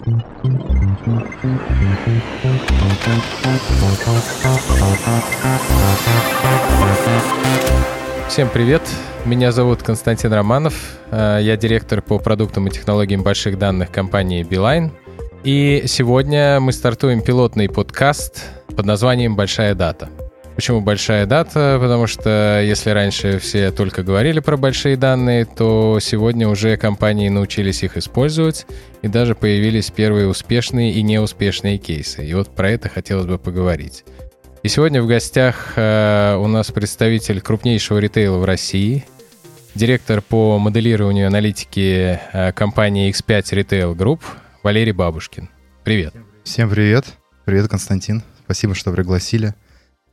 Всем привет! Меня зовут Константин Романов. Э, я директор по продуктам и технологиям больших данных компании Beeline. И сегодня мы стартуем пилотный подкаст под названием «Большая дата». Почему большая дата? Потому что если раньше все только говорили про большие данные, то сегодня уже компании научились их использовать, и даже появились первые успешные и неуспешные кейсы. И вот про это хотелось бы поговорить. И сегодня в гостях э, у нас представитель крупнейшего ритейла в России, директор по моделированию аналитики э, компании X5 Retail Group Валерий Бабушкин. Привет. Всем привет. Привет, Константин. Спасибо, что пригласили.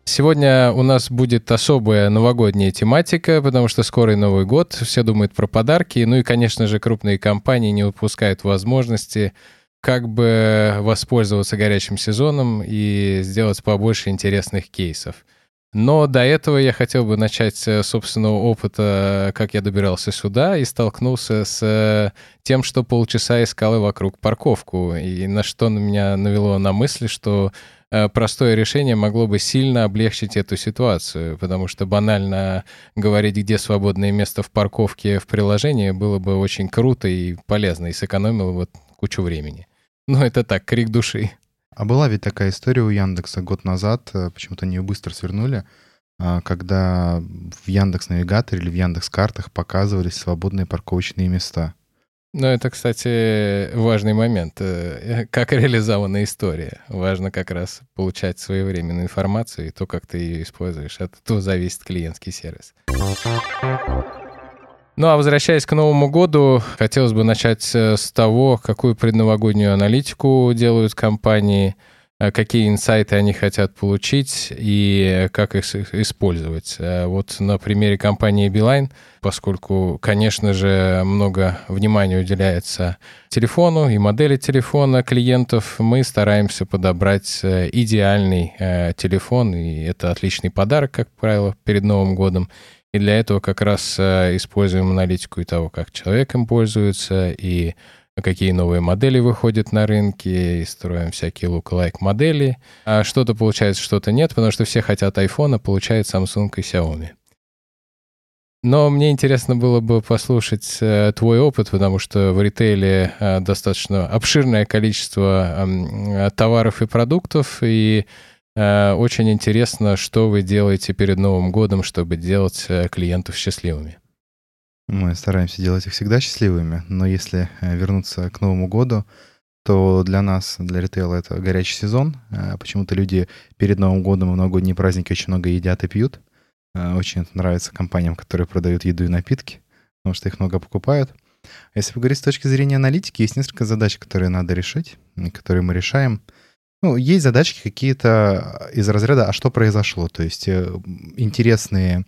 Сегодня у нас будет особая новогодняя тематика, потому что скоро Новый год, все думают про подарки, ну и, конечно же, крупные компании не упускают возможности как бы воспользоваться горячим сезоном и сделать побольше интересных кейсов. Но до этого я хотел бы начать с собственного опыта, как я добирался сюда и столкнулся с тем, что полчаса искал вокруг парковку, и на что меня навело на мысли, что Э, простое решение могло бы сильно облегчить эту ситуацию, потому что банально говорить, где свободное место в парковке в приложении, было бы очень круто и полезно, и сэкономило бы кучу времени. Но это так, крик души. А была ведь такая история у Яндекса год назад, э, почему-то они ее быстро свернули, а, когда в Яндекс Навигаторе или в Яндекс Картах показывались свободные парковочные места. Ну, это, кстати, важный момент. Э, как реализована история. Важно как раз получать своевременную информацию, и то, как ты ее используешь. От этого зависит клиентский сервис. Ну а возвращаясь к Новому году, хотелось бы начать э, с того, какую предновогоднюю аналитику делают компании – Э, какие инсайты они хотят получить и как их использовать. Э, вот на примере компании Beeline, поскольку, конечно же, много внимания уделяется телефону и модели телефона клиентов, мы стараемся подобрать идеальный телефон, и это отличный подарок, как правило, перед Новым годом. И для этого как раз используем аналитику и того, как человек им пользуется, и какие новые модели выходят на рынке, и строим всякие look-alike модели. А что-то получается, что-то нет, потому что все хотят iPhone, а получают Samsung и Xiaomi. Но мне интересно было бы послушать э, твой опыт, потому что в ритейле э, достаточно обширное количество э, товаров и продуктов, и э, очень интересно, что вы делаете перед Новым годом, чтобы делать э, клиентов счастливыми. Мы стараемся делать их всегда счастливыми, но если э, вернуться к Новому году, то для нас, для ритейла, это горячий сезон. Э, почему-то люди перед Новым годом и новогодние праздники очень много едят и пьют. Э, очень это нравится компаниям, которые продают еду и напитки, потому что их много покупают. А если поговорить с точки зрения аналитики, есть несколько задач, которые надо решить, которые мы решаем. Ну, есть задачки какие-то из разряда «а что произошло?», то есть интересные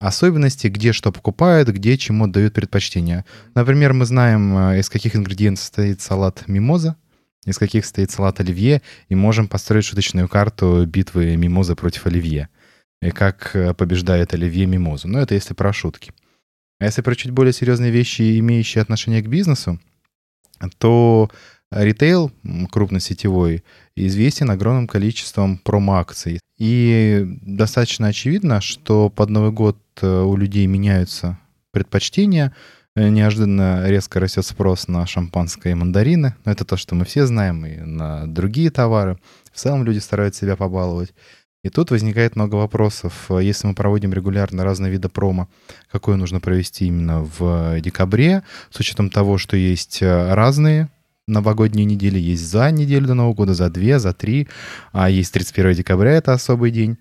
особенности, где что покупают, где чему дают предпочтение. Например, мы знаем, э, из каких ингредиентов состоит салат мимоза, из каких состоит салат оливье, и можем построить шуточную карту битвы мимоза против оливье. И как э, побеждает оливье мимозу. Но это если про шутки. А если про чуть более серьезные вещи, имеющие отношение к бизнесу, то ритейл крупносетевой известен огромным количеством промо-акций. И достаточно очевидно, что под Новый год э, у людей меняются предпочтения, э, неожиданно резко растет спрос на шампанское и мандарины. Но это то, что мы все знаем, и на другие товары. В целом люди стараются себя побаловать. И тут возникает много вопросов. Если мы проводим регулярно разные виды промо, какое нужно провести именно в декабре, с учетом того, что есть э, разные новогодние недели, есть за неделю до Нового года, за две, за три, а есть 31 декабря, это особый день.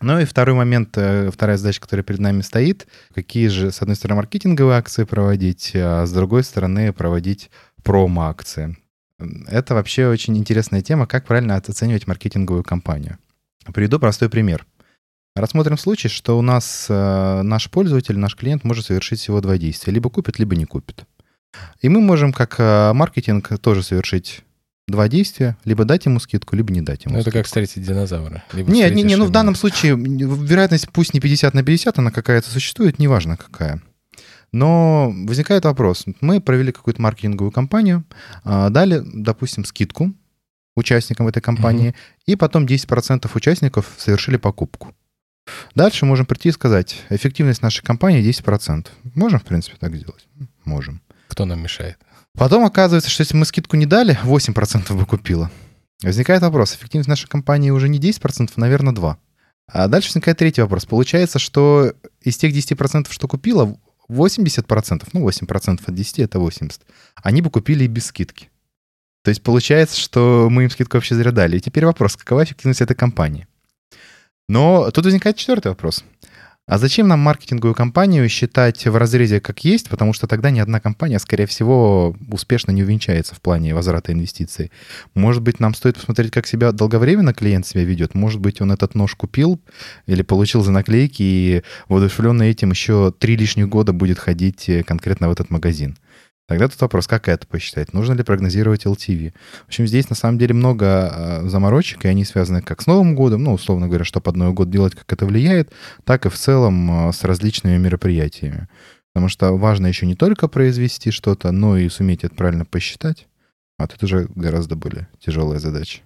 Ну и второй момент, э, вторая задача, которая перед нами стоит, какие же, с одной стороны, маркетинговые акции проводить, а с другой стороны, проводить промо-акции. Это вообще очень интересная тема, как правильно оценивать маркетинговую кампанию. Приведу простой пример. Рассмотрим случай, что у нас э, наш пользователь, наш клиент может совершить всего два действия. Либо купит, либо не купит. И мы можем, как э, маркетинг, тоже совершить два действия, либо дать ему скидку, либо не дать ему ну, это как встретить динозавра. Не, не, не, ну в данном случае вероятность пусть не 50 на 50, она какая-то существует, неважно какая. Но возникает вопрос. Мы провели какую-то маркетинговую кампанию, а, дали, допустим, скидку участникам этой компании, mm-hmm. и потом 10% участников совершили покупку. Дальше можем прийти и сказать, эффективность нашей компании 10%. Можем, в принципе, так сделать? Можем. Кто нам мешает? Потом оказывается, что если мы скидку не дали, 8% бы купила. Возникает вопрос, эффективность нашей компании уже не 10%, а, наверное, 2%. А дальше возникает третий вопрос. Получается, что из тех 10%, что купила, 80%, ну 8% от 10 это 80, они бы купили и без скидки. То есть получается, что мы им скидку вообще зря дали. И теперь вопрос, какова эффективность этой компании? Но тут возникает четвертый вопрос. А зачем нам маркетинговую кампанию считать в разрезе как есть, потому что тогда ни одна компания, скорее всего, успешно не увенчается в плане возврата инвестиций. Может быть, нам стоит посмотреть, как себя долговременно клиент себя ведет. Может быть, он этот нож купил или получил за наклейки и воодушевленный этим еще три лишних года будет ходить э, конкретно в этот магазин. Тогда тут вопрос, как это посчитать? Нужно ли прогнозировать LTV? В общем, здесь на самом деле много а, заморочек, и они связаны как с Новым годом, ну, условно говоря, что под Новый год делать, как это влияет, так и в целом а, с различными мероприятиями. Потому что важно еще не только произвести что-то, но и суметь это правильно посчитать. А тут уже гораздо более тяжелая задача.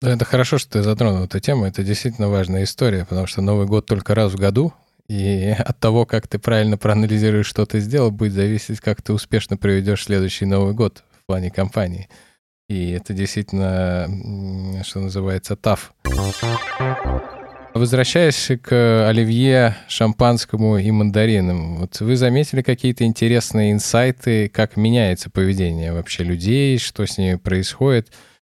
Это хорошо, что ты затронул эту тему. Это действительно важная история, потому что Новый год только раз в году, и от того, как ты правильно проанализируешь, что ты сделал, будет зависеть, как ты успешно проведешь следующий Новый год в плане компании. И это действительно, что называется, таф. Возвращаясь к оливье, шампанскому и мандаринам, вот вы заметили какие-то интересные инсайты, как меняется поведение вообще людей, что с ними происходит?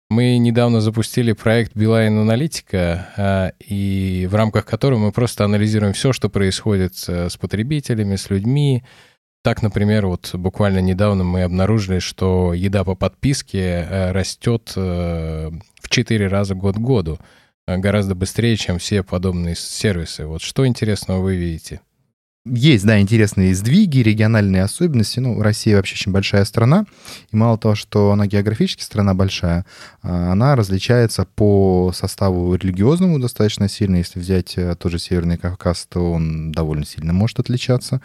Мы недавно запустили проект Билайн Аналитика, а, и в рамках которого мы просто анализируем все, что происходит с потребителями, с людьми. Так, например, вот буквально недавно мы обнаружили, что еда по подписке э, растет э, в 4 раза год к году, э, гораздо быстрее, чем все подобные сервисы. Вот что интересного вы видите? Есть, да, интересные сдвиги, региональные особенности. Ну, Россия вообще очень большая страна, и мало того, что она географически страна большая, а, она различается по составу религиозному достаточно сильно. Если взять э, тот же Северный Кавказ, то он довольно сильно может отличаться.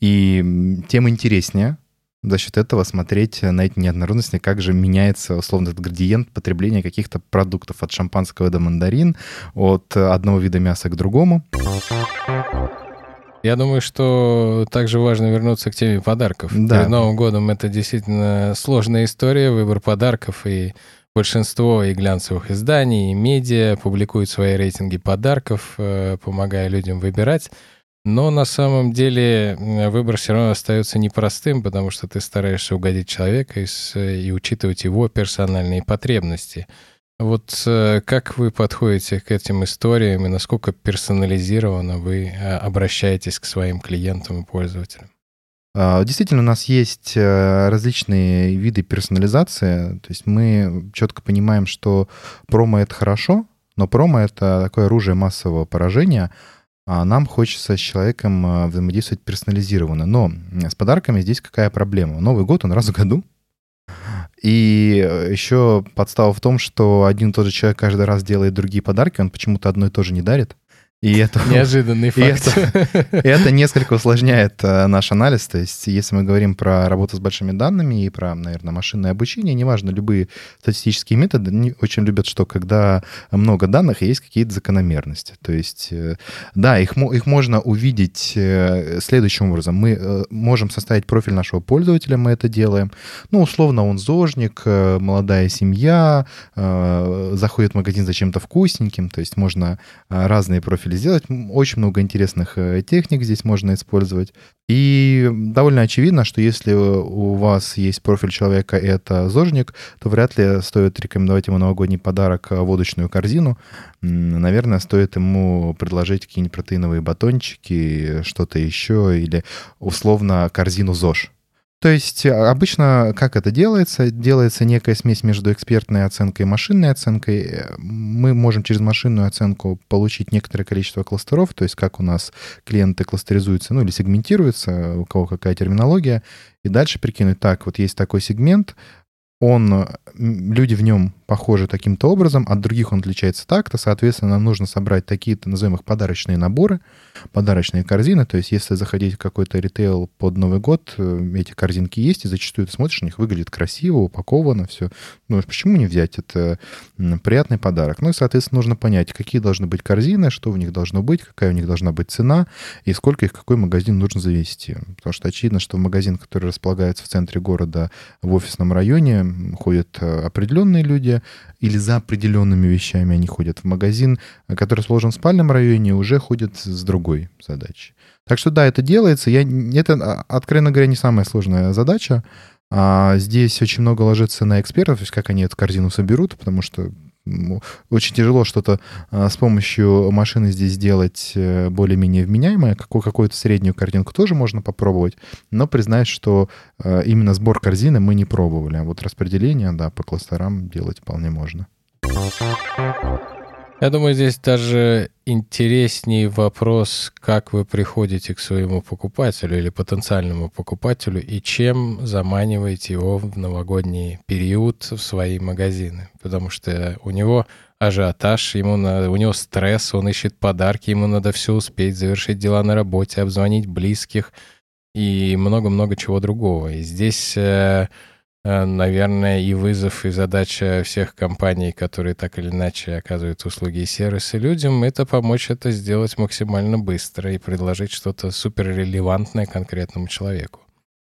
И тем интереснее за счет этого смотреть на эти неоднородности, как же меняется, условно, этот градиент потребления каких-то продуктов от шампанского до мандарин, от одного вида мяса к другому. Я думаю, что также важно вернуться к теме подарков. Да. Перед Новым годом это действительно сложная история, выбор подарков, и большинство и глянцевых изданий, и медиа публикуют свои рейтинги подарков, э, помогая людям выбирать. Но на самом деле выбор все равно остается непростым, потому что ты стараешься угодить человека и, и учитывать его персональные потребности. Вот э, как вы подходите к этим историям и насколько персонализированно вы э, обращаетесь к своим клиентам и пользователям? А, действительно, у нас есть э, различные виды персонализации. То есть мы четко понимаем, что промо — это хорошо, но промо — это такое оружие массового поражения, а нам хочется с человеком взаимодействовать персонализированно. Но с подарками здесь какая проблема? Новый год, он раз в году, и э, еще подстава в том, что один и тот же человек каждый раз делает другие подарки, он почему-то одно и то же не дарит. И это, Неожиданный факт. И это, и это несколько усложняет э, наш анализ. То есть, если мы говорим про работу с большими данными и про, наверное, машинное обучение, неважно, любые статистические методы не очень любят, что когда много данных, есть какие-то закономерности. То есть, э, да, их, их можно увидеть э, следующим образом. Мы можем составить профиль нашего пользователя, мы это делаем. Ну, условно, он зожник, молодая семья, заходит в магазин за чем-то вкусненьким. То есть, можно разные профили профиле сделать. Очень много интересных э, техник здесь можно использовать. И довольно очевидно, что если у вас есть профиль человека, и это зожник, то вряд ли стоит рекомендовать ему новогодний подарок э, водочную корзину. Наверное, стоит ему предложить какие-нибудь протеиновые батончики, что-то еще, или условно корзину ЗОЖ. То есть а, обычно как это делается? Делается некая смесь между экспертной оценкой и машинной оценкой. Мы можем через машинную оценку получить некоторое количество кластеров, то есть как у нас клиенты кластеризуются, ну или сегментируются, у кого какая терминология, и дальше прикинуть, так, вот есть такой сегмент, он, люди в нем похожи таким-то образом, от других он отличается так-то, соответственно, нам нужно собрать такие-то, назовем их, подарочные наборы, подарочные корзины, то есть если заходить в какой-то ритейл под Новый год, э, эти корзинки есть, и зачастую ты смотришь, у них выглядит красиво, упаковано, все. Ну, почему не взять? Это приятный подарок. Ну и, соответственно, нужно понять, какие должны быть корзины, что в них должно быть, какая у них должна быть цена, и сколько их какой магазин нужно завести. Потому что очевидно, что магазин, который располагается в центре города, в офисном районе, ходят э, определенные люди, или за определенными вещами они ходят в магазин, который расположен в спальном районе, уже ходят с другой задачей. Так что да, это делается. Я, это, а, откровенно говоря, не самая сложная задача. А здесь очень много ложится на экспертов, то есть как они эту корзину соберут, потому что очень тяжело что-то а, с помощью машины здесь сделать э, более-менее вменяемое. Какую-то среднюю картинку тоже можно попробовать, но признаюсь, что э, именно сбор корзины мы не пробовали. А вот распределение, да, по кластерам делать вполне можно. Я думаю, здесь даже интереснее вопрос, как вы приходите к своему покупателю или потенциальному покупателю и чем заманиваете его в новогодний период в свои магазины. Потому что у него ажиотаж, ему надо, у него стресс, он ищет подарки, ему надо все успеть, завершить дела на работе, обзвонить близких и много-много чего другого. И здесь Э, наверное, и вызов, и задача всех компаний, которые так или иначе оказывают услуги и сервисы людям, это помочь это сделать максимально быстро и предложить что-то суперрелевантное конкретному человеку.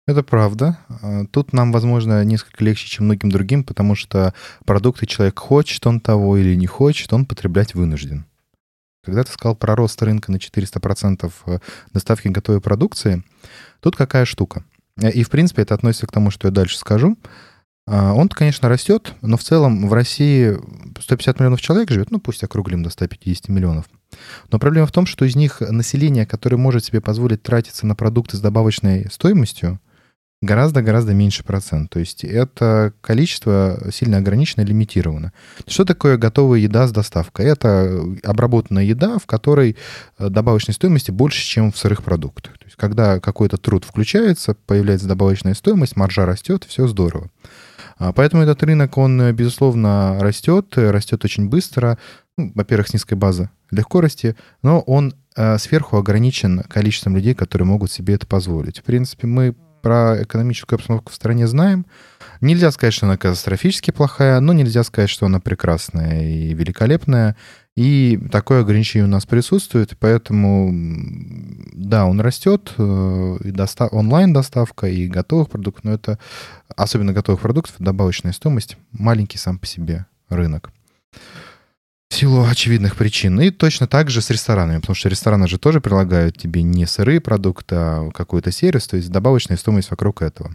Это правда. А, тут нам, возможно, несколько легче, чем многим другим, потому что продукты человек хочет, он того или не хочет, он потреблять вынужден. Когда ты сказал про рост рынка на 400% э, доставки готовой продукции, тут какая штука? И, в принципе, это относится к тому, что я дальше скажу. А, он, конечно, растет, но в целом в России 150 миллионов человек живет, ну пусть округлим до 150 миллионов. Но проблема в том, что из них население, которое может себе позволить тратиться на продукты с добавочной стоимостью, гораздо-гораздо меньше процент. То есть это количество сильно ограничено, лимитировано. Что такое готовая еда с доставкой? Это обработанная еда, в которой э, добавочной стоимости больше, чем в сырых продуктах. То есть когда какой-то труд включается, появляется добавочная стоимость, маржа растет, все здорово. А, поэтому этот рынок, он, безусловно, растет, растет очень быстро. Ну, во-первых, с низкой базы легко расти, но он э, сверху ограничен количеством людей, которые могут себе это позволить. В принципе, мы про экономическую обстановку в стране знаем. Нельзя сказать, что она катастрофически плохая, но нельзя сказать, что она прекрасная и великолепная. И такое ограничение у нас присутствует, поэтому, да, он растет, э, и достав... онлайн-доставка, и готовых продуктов, но это, особенно готовых продуктов, добавочная стоимость, маленький сам по себе рынок. В силу очевидных причин. И точно так же с ресторанами, потому что рестораны же тоже предлагают тебе не сырые продукты, а какой-то сервис, то есть добавочная стоимость вокруг этого.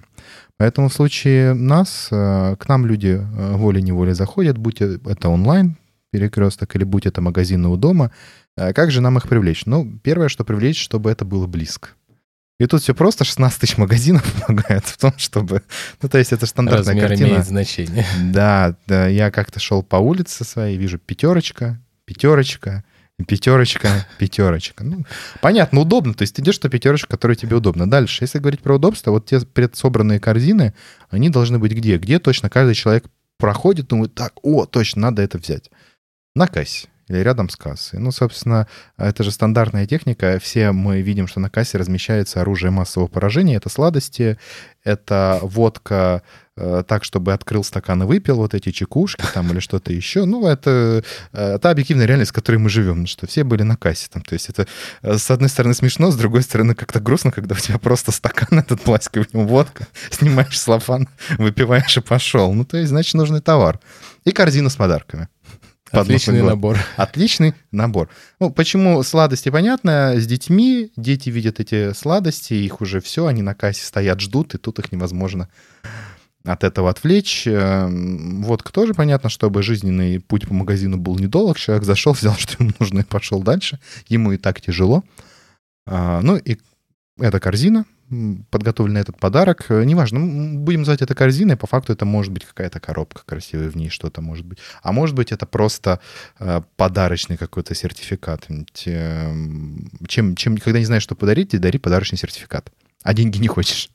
Поэтому в случае нас, э, к нам люди э, волей-неволей заходят, будь это онлайн перекресток или будь это магазины у дома, э, как же нам их привлечь? Ну, первое, что привлечь, чтобы это было близко. И тут все просто, 16 тысяч магазинов помогают в том, чтобы... Ну, то есть это стандартная Размер картина. имеет значение. Да, да, я как-то шел по улице своей, вижу пятерочка, пятерочка, пятерочка, пятерочка. Ну, понятно, удобно. То есть ты идешь на пятерочку, которая тебе удобна. Дальше, если говорить про удобство, вот те предсобранные корзины, они должны быть где? Где точно каждый человек проходит, думает, так, о, точно, надо это взять. На кассе или рядом с кассой. Ну, собственно, это же стандартная техника. Все мы видим, что на кассе размещается оружие массового поражения. Это сладости, это водка э, так, чтобы открыл стакан и выпил вот эти чекушки там или что-то еще. Ну, это э, та объективная реальность, в которой мы живем, что все были на кассе там. То есть это, э, с одной стороны, смешно, с другой стороны, как-то грустно, когда у тебя просто стакан этот пластиковый, в нем водка, снимаешь слофан, выпиваешь и пошел. Ну, то есть, значит, нужный товар. И корзина с подарками. Отличный набор. Отличный набор. Ну, почему сладости, понятно, с детьми, дети видят эти сладости, их уже все, они на кассе стоят, ждут, и тут их невозможно от этого отвлечь. Эм, Водка тоже понятно, чтобы жизненный путь по магазину был недолг. Человек зашел, взял, что ему нужно, и пошел дальше. Ему и так тяжело. А, ну и эта корзина, подготовлен этот подарок. Э, неважно, будем называть это корзиной, по факту это может быть какая-то коробка красивая, в ней что-то может быть. А может быть это просто э, подарочный какой-то сертификат. Чем, чем, когда не знаешь, что подарить, дари подарочный сертификат. А деньги не хочешь.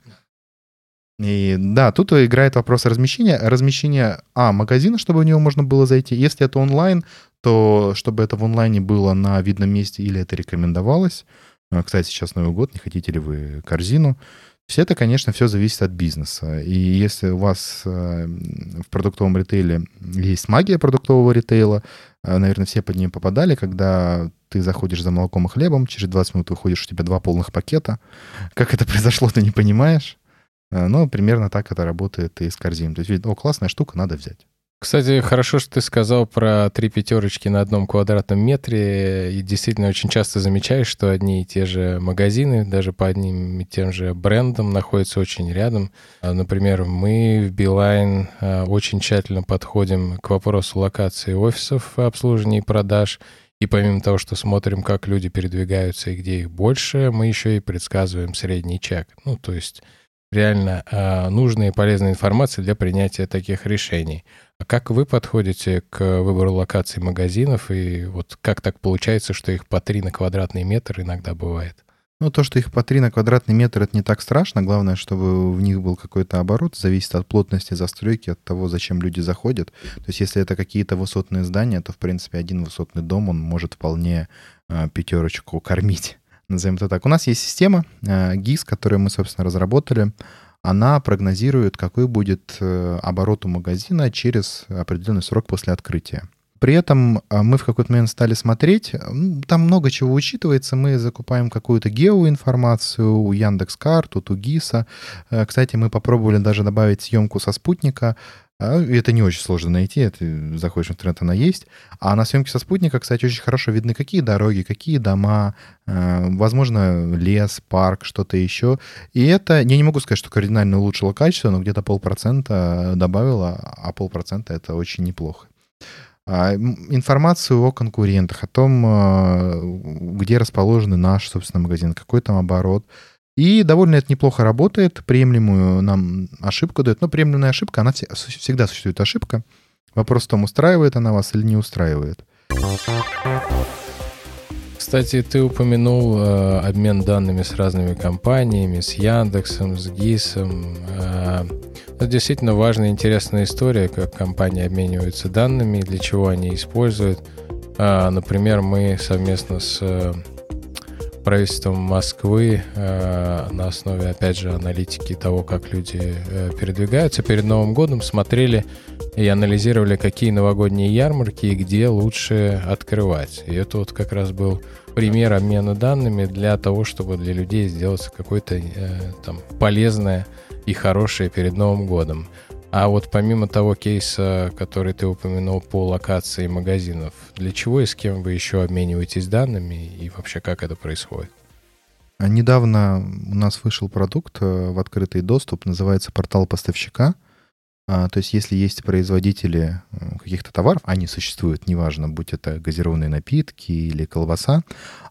И да, тут играет вопрос размещения. Размещение, а, магазина, чтобы в него можно было зайти. Если это онлайн, то чтобы это в онлайне было на видном месте или это рекомендовалось. А, кстати, сейчас Новый год, не хотите ли вы корзину? Все это, конечно, все зависит от бизнеса. И если у вас э, в продуктовом ритейле есть магия продуктового ритейла, э, наверное, все под нее попадали, когда ты заходишь за молоком и хлебом, через 20 минут выходишь, у тебя два полных пакета. Как это произошло, ты не понимаешь. Э, но примерно так это работает и с корзиной. То есть, о, классная штука, надо взять. Кстати, хорошо, что ты сказал про три пятерочки на одном квадратном метре. И действительно очень часто замечаешь, что одни и те же магазины, даже по одним и тем же брендам, находятся очень рядом. А, например, мы в Билайн а, очень тщательно подходим к вопросу локации офисов обслуживания и продаж. И помимо того, что смотрим, как люди передвигаются и где их больше, мы еще и предсказываем средний чек. Ну, то есть реально э, нужная и полезная информация для принятия таких решений. А как вы подходите к выбору локаций магазинов, и вот как так получается, что их по 3 на квадратный метр иногда бывает? Ну, то, что их по 3 на квадратный метр, это не так страшно. Главное, чтобы в них был какой-то оборот. Зависит от плотности застройки, от того, зачем люди заходят. То есть, если это какие-то высотные здания, то, в принципе, один высотный дом, он может вполне э, пятерочку кормить назовем это так. У нас есть система э, GIS, которую мы, собственно, разработали. Она прогнозирует, какой будет э, оборот у магазина через определенный срок после открытия. При этом э, мы в какой-то момент стали смотреть, ну, там много чего учитывается, мы закупаем какую-то геоинформацию у Яндекс.Карт, у Тугиса. Кстати, мы попробовали даже добавить съемку со спутника, а, это не очень сложно найти, ты заходишь в интернет, она есть. А на съемке со спутника, кстати, очень хорошо видны, какие дороги, какие дома, а, возможно, лес, парк, что-то еще. И это, я не могу сказать, что кардинально улучшило качество, но где-то полпроцента добавило, а полпроцента это очень неплохо. А, информацию о конкурентах, о том, где расположены наш, собственно, магазин, какой там оборот, и довольно это неплохо работает, приемлемую нам ошибку дает. Но приемлемая ошибка, она всегда существует ошибка. Вопрос в том, устраивает она вас или не устраивает. Кстати, ты упомянул э, обмен данными с разными компаниями, с Яндексом, с ГИСом. Э, это действительно важная интересная история, как компании обмениваются данными, для чего они используют. Э, например, мы совместно с э, правительством Москвы э, на основе, опять же, аналитики того, как люди э, передвигаются перед Новым годом, смотрели и анализировали, какие новогодние ярмарки и где лучше открывать. И это вот как раз был пример обмена данными для того, чтобы для людей сделать какое-то э, там полезное и хорошее перед Новым годом. А вот помимо того кейса, который ты упомянул по локации магазинов, для чего и с кем вы еще обмениваетесь данными и вообще как это происходит? А недавно у нас вышел продукт э, в открытый доступ, называется портал поставщика — то есть если есть производители каких-то товаров, они существуют, неважно, будь это газированные напитки или колбаса,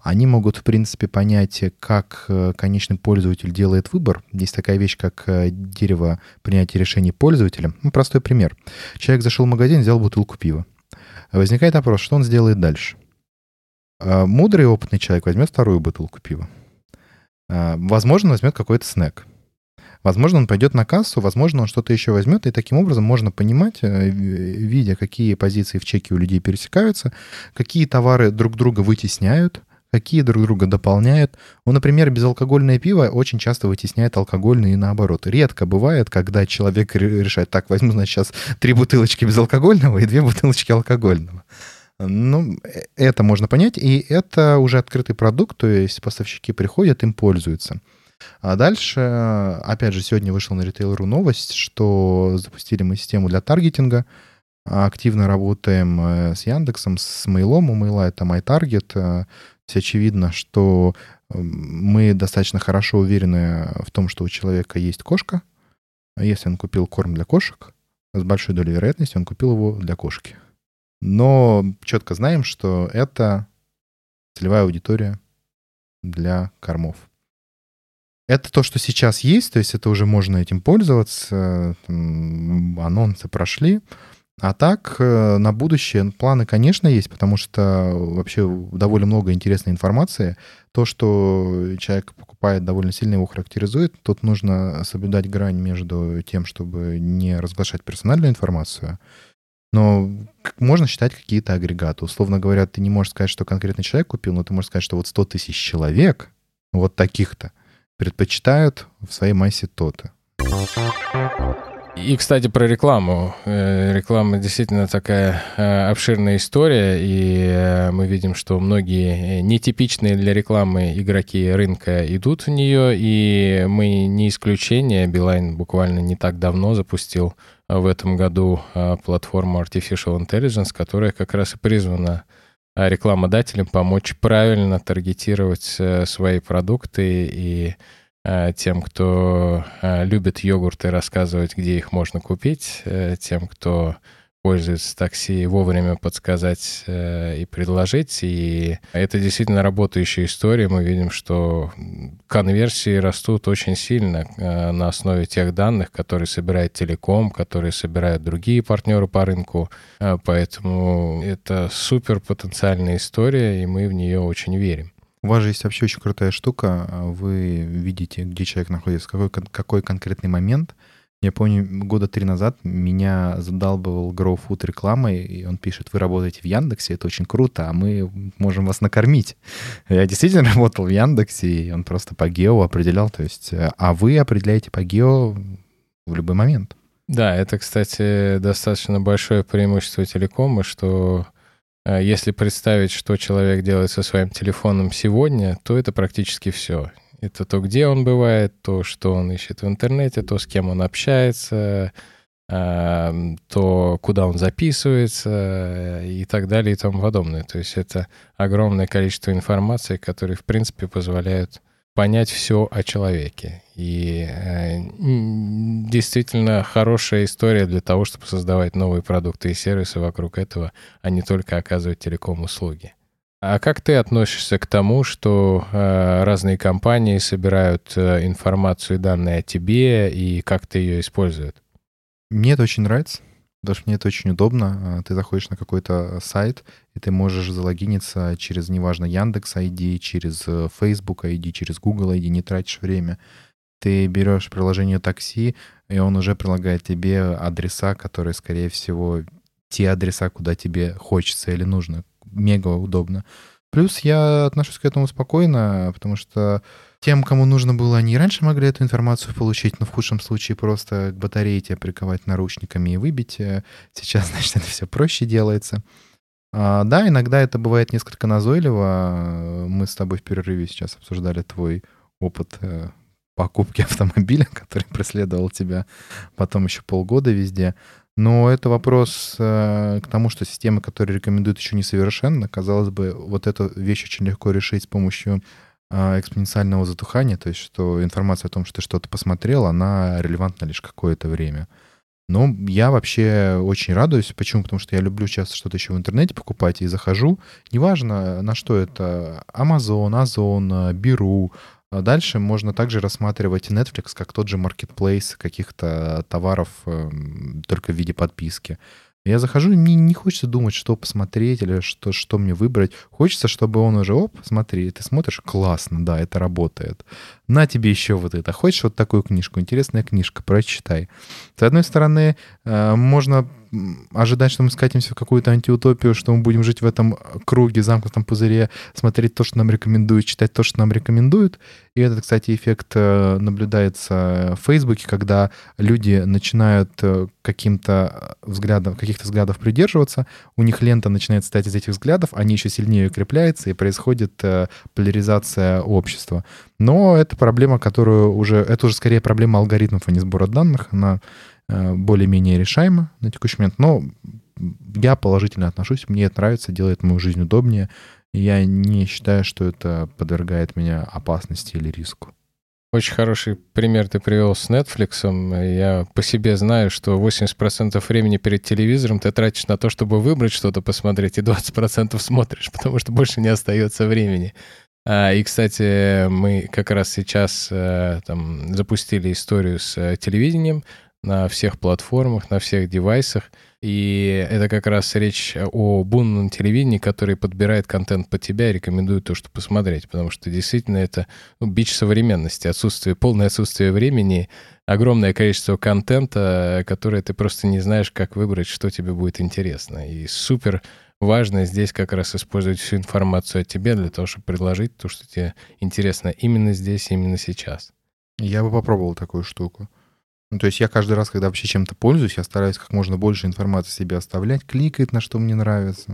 они могут, в принципе, понять, как э, конечный пользователь делает выбор. Есть такая вещь, как э, дерево принятия решений пользователя. Ну, простой пример. Человек зашел в магазин, взял бутылку пива. Возникает вопрос, что он сделает дальше? А, мудрый опытный человек возьмет вторую бутылку пива. А, возможно, возьмет какой-то снэк. Возможно, он пойдет на кассу, возможно, он что-то еще возьмет, и таким образом можно понимать, э, видя, какие позиции в чеке у людей пересекаются, какие товары друг друга вытесняют, какие друг друга дополняют. Ну, например, безалкогольное пиво очень часто вытесняет алкогольное и наоборот. Редко бывает, когда человек решает, так, возьму, значит, сейчас три бутылочки безалкогольного и две бутылочки алкогольного. Ну, э, это можно понять, и это уже открытый продукт, то есть поставщики приходят, им пользуются. А дальше, опять же, сегодня вышла на Retailer.ru новость, что запустили мы систему для таргетинга. Активно работаем э, с Яндексом, с Мейлом. У Мейла это MyTarget. Э, все очевидно, что мы достаточно хорошо уверены в том, что у человека есть кошка. Если он купил корм для кошек, с большой долей вероятности он купил его для кошки. Но четко знаем, что это целевая аудитория для кормов. Это то, что сейчас есть, то есть это уже можно этим пользоваться. Анонсы прошли. А так, э, на будущее планы, конечно, есть, потому что вообще довольно много интересной информации. То, что человек покупает, довольно сильно его характеризует. Тут нужно соблюдать грань между тем, чтобы не разглашать персональную информацию, но можно считать какие-то агрегаты. Условно говоря, ты не можешь сказать, что конкретный человек купил, но ты можешь сказать, что вот 100 тысяч человек, вот таких-то, предпочитают в своей массе то-то. И, кстати, про рекламу. Э, реклама действительно такая э, обширная история, и э, мы видим, что многие нетипичные для рекламы игроки рынка идут в нее, и мы не исключение. Билайн буквально не так давно запустил в этом году платформу Artificial Intelligence, которая как раз и призвана рекламодателям помочь правильно таргетировать свои продукты и Э, тем, кто э, любит йогурты, рассказывать, где их можно купить, э, тем, кто пользуется такси, вовремя подсказать и предложить. И это действительно работающая история. Мы видим, что конверсии растут очень сильно на основе тех данных, которые собирает телеком, которые собирают другие партнеры по рынку. Поэтому это супер потенциальная история, и мы в нее очень верим. У вас же есть вообще очень крутая штука. Вы видите, где человек находится, какой, какой конкретный момент. Я помню, года три назад меня задалбывал Grow Food рекламой, и он пишет, вы работаете в Яндексе, это очень круто, а мы можем вас накормить. Я действительно работал в Яндексе, и он просто по гео определял, то есть, э, а вы определяете по гео в любой момент. Да, это, кстати, достаточно большое преимущество телекома, что Э, если представить, что человек делает со своим телефоном сегодня, то это практически все. Это то, где он бывает, то, что он ищет в интернете, то, с кем он общается, эм, то, куда он записывается э, и так далее и тому подобное. То есть это огромное количество информации, которые, в принципе, позволяют понять все о человеке. И э, действительно хорошая история для того, чтобы создавать новые продукты и сервисы вокруг этого, а не только оказывать телеком-услуги. А как ты относишься к тому, что э, разные компании собирают э, информацию и данные о тебе, и как ты ее используют? Мне это очень нравится. Потому что мне это очень удобно. А, ты заходишь на какой-то сайт, и ты можешь залогиниться через, неважно, Яндекс ID, через э, Facebook ID, через Google ID, не тратишь время. Ты берешь приложение такси, и он уже прилагает тебе адреса, которые, скорее всего, те адреса, куда тебе хочется или нужно. Мега удобно. Плюс я отношусь к этому спокойно, потому что тем, кому нужно было, они раньше могли эту информацию получить, но в худшем случае просто к батарее тебя приковать наручниками и выбить. Сейчас, значит, это все проще делается. А, да, иногда это бывает несколько назойливо. Мы с тобой в перерыве сейчас обсуждали твой опыт э, покупки автомобиля, который преследовал тебя потом еще полгода везде. Но это вопрос э, к тому, что системы, которые рекомендуют, еще несовершенны. Казалось бы, вот эту вещь очень легко решить с помощью а, экспоненциального затухания, то есть что информация о том, что ты что-то посмотрел, она релевантна лишь какое-то время. Но я вообще очень радуюсь. Почему? Потому что я люблю часто что-то еще в интернете покупать и захожу. Неважно, на что это. Amazon, Озон, Беру. Дальше можно также рассматривать Netflix как тот же marketplace каких-то товаров эм, только в виде подписки. Я захожу, мне не хочется думать, что посмотреть или что, что мне выбрать. Хочется, чтобы он уже, оп, смотри, ты смотришь, классно, да, это работает. На тебе еще вот это. Хочешь вот такую книжку? Интересная книжка, прочитай. С одной стороны, э, можно ожидать, что мы скатимся в какую-то антиутопию, что мы будем жить в этом круге, замкнутом пузыре, смотреть то, что нам рекомендуют, читать то, что нам рекомендуют. И этот, кстати, эффект э, наблюдается в Фейсбуке, когда люди начинают э, каким-то взглядом, каких-то взглядов придерживаться, у них лента начинает стать из этих взглядов, они еще сильнее укрепляются, и происходит э, поляризация общества. Но это проблема, которую уже... Это уже скорее проблема алгоритмов, а не сбора данных. Она Э, более-менее решаемо на текущий момент, но я положительно отношусь, мне это нравится, делает мою жизнь удобнее, я не считаю, что это подвергает меня опасности или риску. Очень хороший пример ты привел с Netflix. Я по себе знаю, что 80% времени перед телевизором ты тратишь на то, чтобы выбрать что-то посмотреть, и 20% смотришь, потому что больше не остается времени. А, и, кстати, мы как раз сейчас э, там, запустили историю с э, телевидением на всех платформах, на всех девайсах. И это как раз речь о бунном телевидении, который подбирает контент под тебя и рекомендует то, что посмотреть. Потому что действительно это ну, бич современности, отсутствие, полное отсутствие времени, огромное количество контента, которое ты просто не знаешь, как выбрать, что тебе будет интересно. И супер важно здесь как раз использовать всю информацию о тебе для того, чтобы предложить то, что тебе интересно именно здесь, именно сейчас. Я бы попробовал такую штуку. Ну, то есть я каждый раз, когда вообще чем-то пользуюсь, я стараюсь как можно больше информации себе оставлять, кликать на что мне нравится,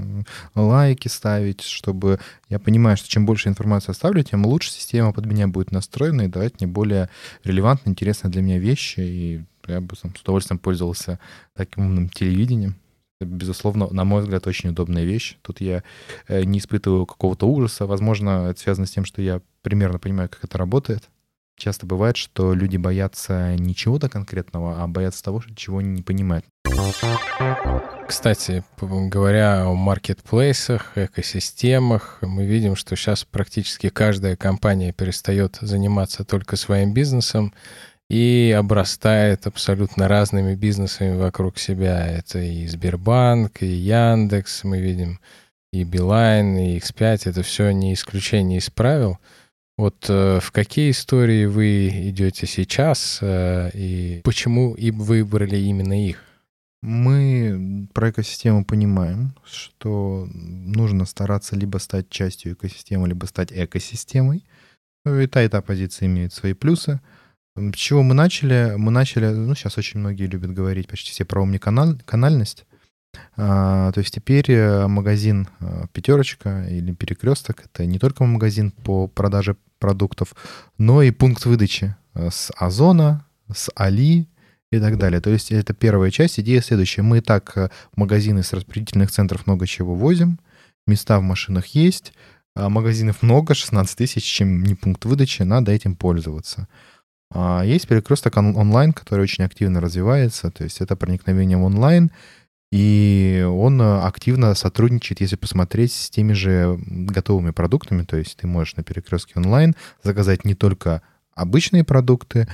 лайки ставить, чтобы я понимаю, что чем больше информации оставлю, тем лучше система под меня будет настроена и давать мне более релевантные, интересные для меня вещи. И я бы сам с удовольствием пользовался таким умным телевидением. Безусловно, на мой взгляд, очень удобная вещь. Тут я э, не испытываю какого-то ужаса. Возможно, это связано с тем, что я примерно понимаю, как это работает. Часто бывает, что люди боятся не чего-то конкретного, а боятся того, чего не понимают. Кстати, говоря о маркетплейсах, экосистемах, мы видим, что сейчас практически каждая компания перестает заниматься только своим бизнесом и обрастает абсолютно разными бизнесами вокруг себя. Это и Сбербанк, и Яндекс, мы видим, и Билайн, и X5. Это все не исключение из правил — вот э, в какие истории вы идете сейчас э, и почему и выбрали именно их? Мы про экосистему понимаем, что нужно стараться либо стать частью экосистемы, либо стать экосистемой. И та, и та позиция имеет свои плюсы. С чего мы начали? Мы начали, ну, сейчас очень многие любят говорить, почти все про омниканальность. А, то есть теперь э, магазин э, «Пятерочка» или «Перекресток» — это не только магазин по продаже продуктов, но и пункт выдачи э, с Озона, с Али и так далее. То есть это первая часть. Идея следующая. Мы и так в магазины с распределительных центров много чего возим, места в машинах есть, а магазинов много, 16 тысяч, чем не пункт выдачи, надо этим пользоваться. А есть перекресток онлайн, который очень активно развивается, то есть это проникновение в онлайн, и он э, активно сотрудничает, если посмотреть, с теми же готовыми продуктами. То есть ты можешь на перекрестке онлайн заказать не только обычные продукты,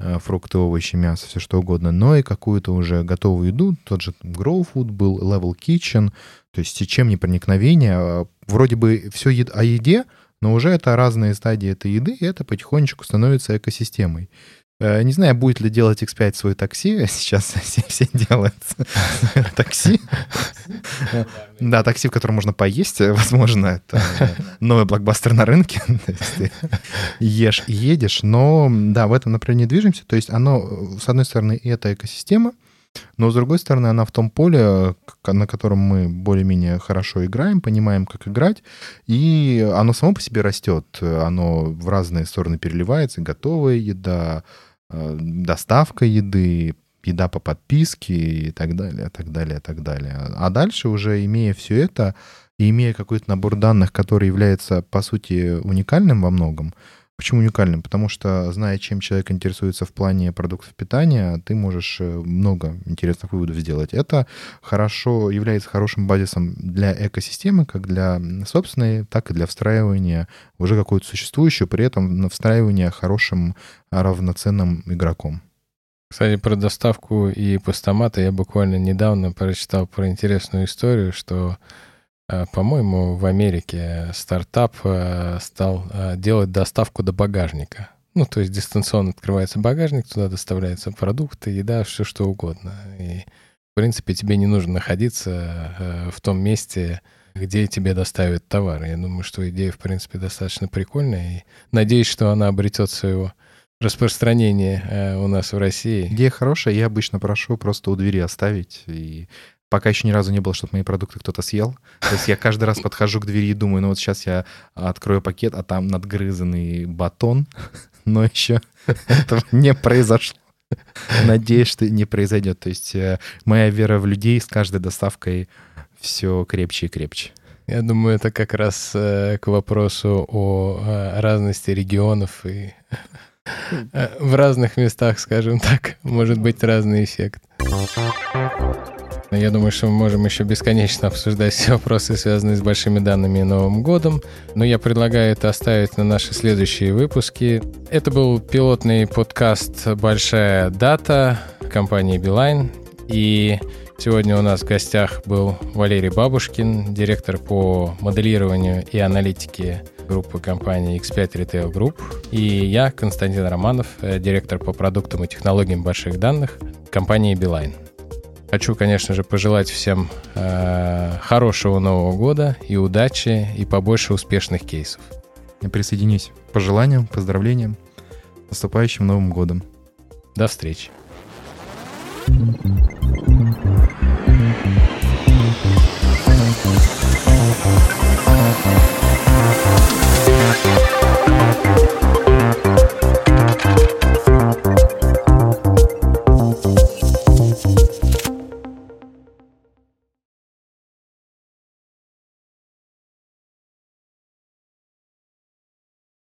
э, фрукты, овощи, мясо, все что угодно, но и какую-то уже готовую еду. Тот же Grow Food был, Level Kitchen. То есть чем не проникновение. А, вроде бы все о еде, но уже это разные стадии этой еды, и это потихонечку становится экосистемой. Э, не знаю, будет ли делать X5 свой такси. Сейчас все, все делают такси. Да, такси, в котором можно поесть. Возможно, это новый блокбастер на рынке. Ты ешь и едешь. Но да, в этом направлении движемся. То есть оно, с одной стороны, это экосистема, но, с другой стороны, она в том поле, на котором мы более-менее хорошо играем, понимаем, как играть, и оно само по себе растет. Оно в разные стороны переливается. Готовая еда, Э, доставка еды, еда по подписке и так далее, так далее, так далее. А дальше уже имея все это и имея какой-то набор данных, который является, по сути, уникальным во многом, Почему уникальным? Потому что, зная, чем человек интересуется в плане продуктов питания, ты можешь э, много интересных выводов сделать. Это хорошо, является хорошим базисом для экосистемы, как для собственной, так и для встраивания уже какую-то существующую, при этом на встраивание хорошим равноценным игроком. Кстати, про доставку и постаматы я буквально недавно прочитал про интересную историю, что по-моему, в Америке стартап э, стал э, делать доставку до багажника. Ну, то есть дистанционно открывается багажник, туда доставляются продукты, еда, все что угодно. И, в принципе, тебе не нужно находиться в том месте, где тебе доставят товар. Я думаю, что идея, в принципе, достаточно прикольная. И надеюсь, что она обретет своего распространение у нас в России. Идея хорошая, я обычно прошу просто у двери оставить, и пока еще ни разу не было, чтобы мои продукты кто-то съел. То есть я каждый раз подхожу к двери и думаю, ну вот сейчас я открою пакет, а там надгрызанный батон, но еще этого не произошло. Надеюсь, что не произойдет. То есть э, моя вера в людей с каждой доставкой все крепче и крепче. Я думаю, это как раз э, к вопросу о э, разности регионов и в разных местах, скажем так, может быть разный эффект. Я думаю, что мы можем еще бесконечно обсуждать все вопросы, связанные с большими данными и Новым годом, но я предлагаю это оставить на наши следующие выпуски. Это был пилотный подкаст «Большая дата» компании Beeline, и Сегодня у нас в гостях был Валерий Бабушкин, директор по моделированию и аналитике группы компании X5 Retail Group. И я, Константин Романов, э, директор по продуктам и технологиям больших данных компании Beeline. Хочу, конечно же, пожелать всем э, хорошего Нового года и удачи, и побольше успешных кейсов. Я присоединюсь к пожеланиям, поздравлениям, с наступающим Новым годом. До встречи.